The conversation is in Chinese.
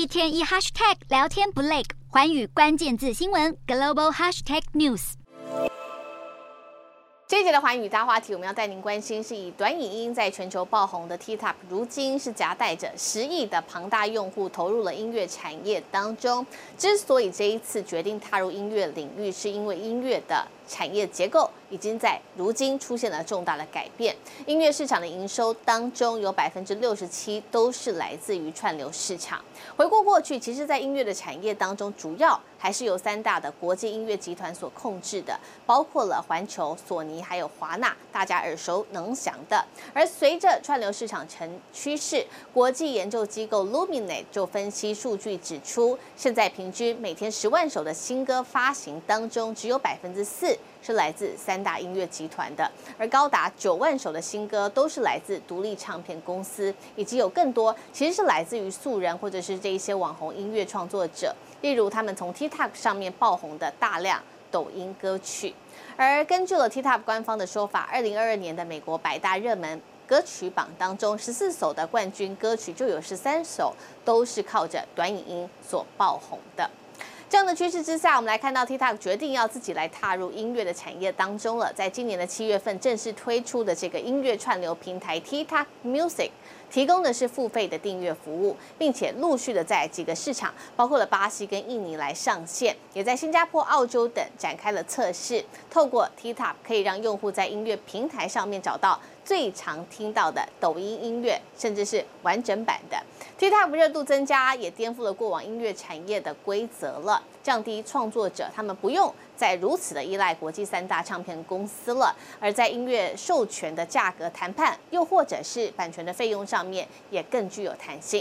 一天一 hashtag 聊天不累，环宇关键字新闻 global hashtag news。这一节的环宇大话题，我们要带您关心，是以短影音在全球爆红的 TikTok，如今是夹带着十亿的庞大用户投入了音乐产业当中。之所以这一次决定踏入音乐领域，是因为音乐的产业结构已经在如今出现了重大的改变。音乐市场的营收当中有百分之六十七都是来自于串流市场。回顾过去，其实，在音乐的产业当中，主要还是由三大的国际音乐集团所控制的，包括了环球、索尼还有华纳，大家耳熟能详的。而随着串流市场成趋势，国际研究机构 Luminate 就分析数据指出，现在平均每天十万首的新歌发行当中，只有百分之四。是来自三大音乐集团的，而高达九万首的新歌都是来自独立唱片公司，以及有更多其实是来自于素人或者是这一些网红音乐创作者，例如他们从 TikTok 上面爆红的大量抖音歌曲。而根据了 TikTok 官方的说法，二零二二年的美国百大热门歌曲榜当中，十四首的冠军歌曲就有十三首都是靠着短影音所爆红的。这样的趋势之下，我们来看到 TikTok 决定要自己来踏入音乐的产业当中了。在今年的七月份正式推出的这个音乐串流平台 TikTok Music，提供的是付费的订阅服务，并且陆续的在几个市场，包括了巴西跟印尼来上线，也在新加坡、澳洲等展开了测试。透过 TikTok 可以让用户在音乐平台上面找到最常听到的抖音音乐，甚至是完整版的。TikTok 热度增加，也颠覆了过往音乐产业的规则了，降低创作者他们不用再如此的依赖国际三大唱片公司了，而在音乐授权的价格谈判，又或者是版权的费用上面，也更具有弹性。